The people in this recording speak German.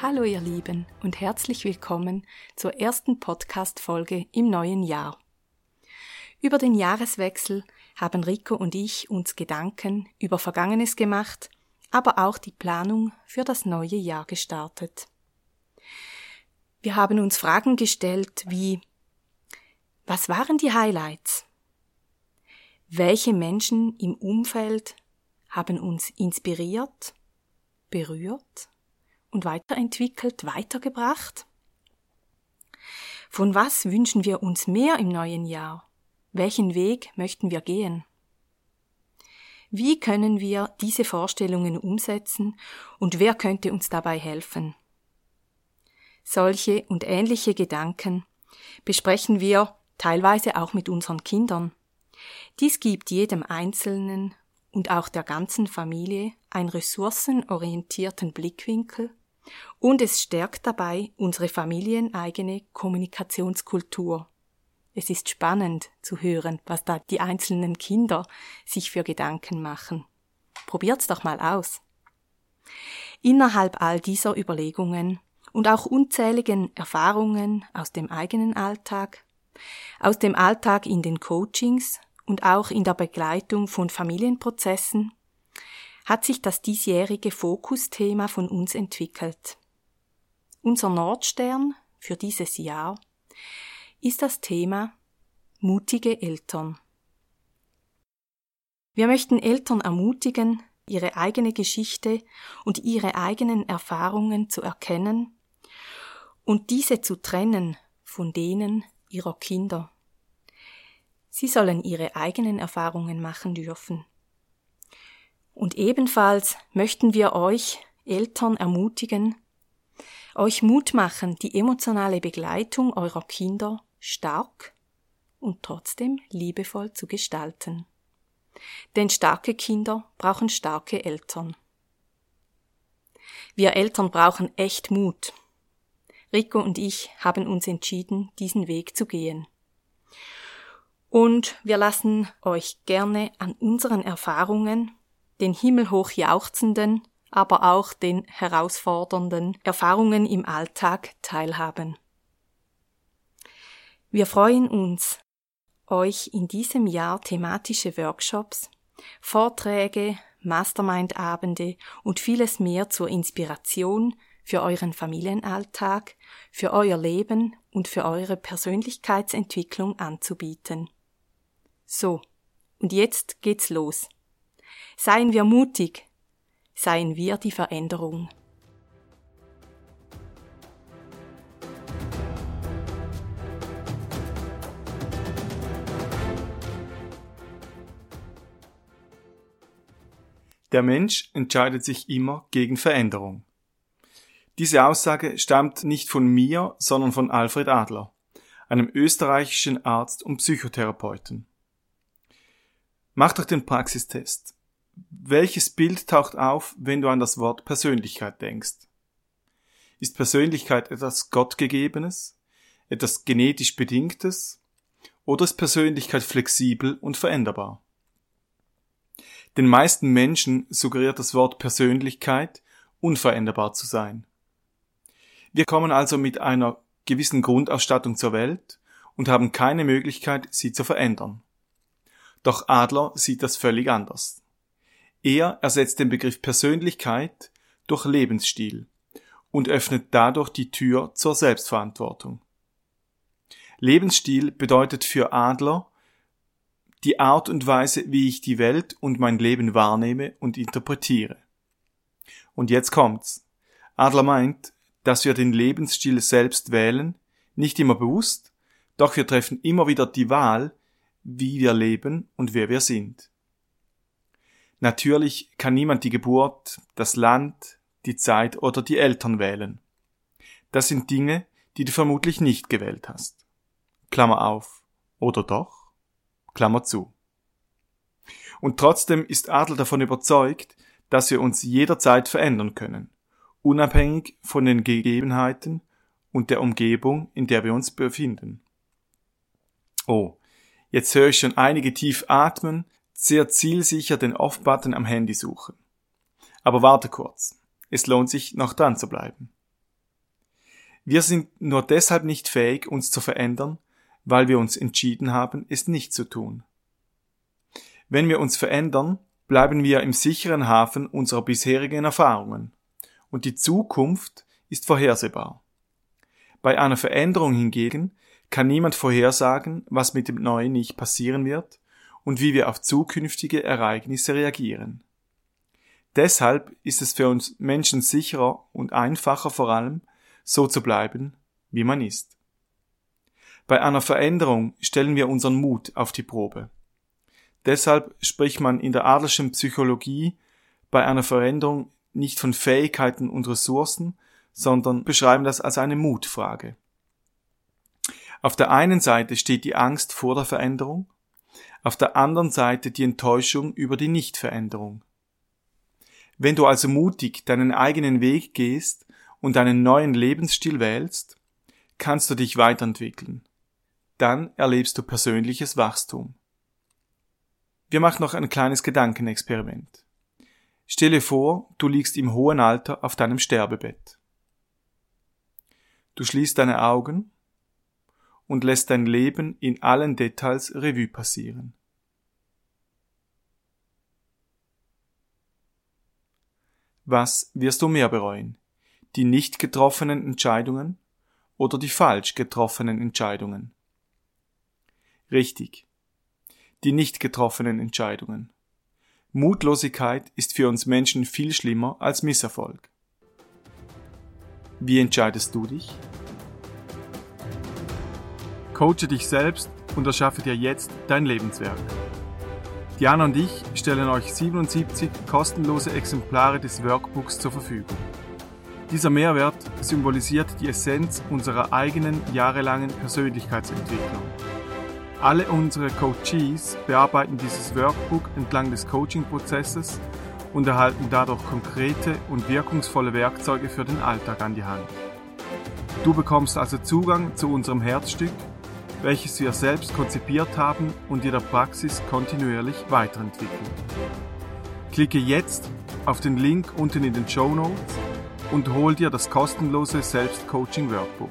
Hallo ihr Lieben und herzlich willkommen zur ersten Podcast-Folge im neuen Jahr. Über den Jahreswechsel haben Rico und ich uns Gedanken über Vergangenes gemacht, aber auch die Planung für das neue Jahr gestartet. Wir haben uns Fragen gestellt wie Was waren die Highlights? Welche Menschen im Umfeld haben uns inspiriert, berührt und weiterentwickelt, weitergebracht? Von was wünschen wir uns mehr im neuen Jahr? Welchen Weg möchten wir gehen? Wie können wir diese Vorstellungen umsetzen und wer könnte uns dabei helfen? Solche und ähnliche Gedanken besprechen wir teilweise auch mit unseren Kindern. Dies gibt jedem Einzelnen und auch der ganzen Familie einen ressourcenorientierten Blickwinkel und es stärkt dabei unsere familieneigene Kommunikationskultur. Es ist spannend zu hören, was da die einzelnen Kinder sich für Gedanken machen. Probiert's doch mal aus. Innerhalb all dieser Überlegungen und auch unzähligen Erfahrungen aus dem eigenen Alltag, aus dem Alltag in den Coachings und auch in der Begleitung von Familienprozessen hat sich das diesjährige Fokusthema von uns entwickelt. Unser Nordstern für dieses Jahr ist das Thema mutige Eltern. Wir möchten Eltern ermutigen, ihre eigene Geschichte und ihre eigenen Erfahrungen zu erkennen und diese zu trennen von denen ihrer Kinder. Sie sollen ihre eigenen Erfahrungen machen dürfen. Und ebenfalls möchten wir euch Eltern ermutigen, euch Mut machen, die emotionale Begleitung eurer Kinder stark und trotzdem liebevoll zu gestalten. Denn starke Kinder brauchen starke Eltern. Wir Eltern brauchen echt Mut. Rico und ich haben uns entschieden, diesen Weg zu gehen. Und wir lassen euch gerne an unseren Erfahrungen den himmelhoch jauchzenden, aber auch den herausfordernden Erfahrungen im Alltag teilhaben. Wir freuen uns, euch in diesem Jahr thematische Workshops, Vorträge, Mastermind-Abende und vieles mehr zur Inspiration für euren Familienalltag, für euer Leben und für eure Persönlichkeitsentwicklung anzubieten. So, und jetzt geht's los. Seien wir mutig, seien wir die Veränderung. Der Mensch entscheidet sich immer gegen Veränderung. Diese Aussage stammt nicht von mir, sondern von Alfred Adler, einem österreichischen Arzt und Psychotherapeuten. Mach doch den Praxistest. Welches Bild taucht auf, wenn du an das Wort Persönlichkeit denkst? Ist Persönlichkeit etwas Gottgegebenes, etwas genetisch Bedingtes, oder ist Persönlichkeit flexibel und veränderbar? Den meisten Menschen suggeriert das Wort Persönlichkeit, unveränderbar zu sein. Wir kommen also mit einer gewissen Grundausstattung zur Welt und haben keine Möglichkeit, sie zu verändern. Doch Adler sieht das völlig anders. Er ersetzt den Begriff Persönlichkeit durch Lebensstil und öffnet dadurch die Tür zur Selbstverantwortung. Lebensstil bedeutet für Adler die Art und Weise, wie ich die Welt und mein Leben wahrnehme und interpretiere. Und jetzt kommt's. Adler meint, dass wir den Lebensstil selbst wählen, nicht immer bewusst, doch wir treffen immer wieder die Wahl, wie wir leben und wer wir sind. Natürlich kann niemand die Geburt, das Land, die Zeit oder die Eltern wählen. Das sind Dinge, die du vermutlich nicht gewählt hast. Klammer auf. Oder doch? Klammer zu. Und trotzdem ist Adler davon überzeugt, dass wir uns jederzeit verändern können, unabhängig von den Gegebenheiten und der Umgebung, in der wir uns befinden. Oh, jetzt höre ich schon einige tief atmen, sehr zielsicher den Off-Button am Handy suchen. Aber warte kurz. Es lohnt sich, noch dran zu bleiben. Wir sind nur deshalb nicht fähig, uns zu verändern, weil wir uns entschieden haben, es nicht zu tun. Wenn wir uns verändern, bleiben wir im sicheren Hafen unserer bisherigen Erfahrungen. Und die Zukunft ist vorhersehbar. Bei einer Veränderung hingegen kann niemand vorhersagen, was mit dem Neuen nicht passieren wird und wie wir auf zukünftige Ereignisse reagieren. Deshalb ist es für uns Menschen sicherer und einfacher vor allem, so zu bleiben, wie man ist. Bei einer Veränderung stellen wir unseren Mut auf die Probe. Deshalb spricht man in der adlerschen Psychologie bei einer Veränderung nicht von Fähigkeiten und Ressourcen, sondern beschreiben das als eine Mutfrage. Auf der einen Seite steht die Angst vor der Veränderung, auf der anderen Seite die Enttäuschung über die Nichtveränderung. Wenn du also mutig deinen eigenen Weg gehst und einen neuen Lebensstil wählst, kannst du dich weiterentwickeln. Dann erlebst du persönliches Wachstum. Wir machen noch ein kleines Gedankenexperiment. Stelle vor, du liegst im hohen Alter auf deinem Sterbebett. Du schließt deine Augen und lässt dein Leben in allen Details Revue passieren. Was wirst du mehr bereuen? Die nicht getroffenen Entscheidungen oder die falsch getroffenen Entscheidungen? Richtig die nicht getroffenen Entscheidungen. Mutlosigkeit ist für uns Menschen viel schlimmer als Misserfolg. Wie entscheidest du dich? Coache dich selbst und erschaffe dir jetzt dein Lebenswerk. Diana und ich stellen euch 77 kostenlose Exemplare des Workbooks zur Verfügung. Dieser Mehrwert symbolisiert die Essenz unserer eigenen jahrelangen Persönlichkeitsentwicklung. Alle unsere Coaches bearbeiten dieses Workbook entlang des Coaching-Prozesses und erhalten dadurch konkrete und wirkungsvolle Werkzeuge für den Alltag an die Hand. Du bekommst also Zugang zu unserem Herzstück, welches wir selbst konzipiert haben und in der Praxis kontinuierlich weiterentwickeln. Klicke jetzt auf den Link unten in den Show Notes und hol dir das kostenlose Selbstcoaching Workbook.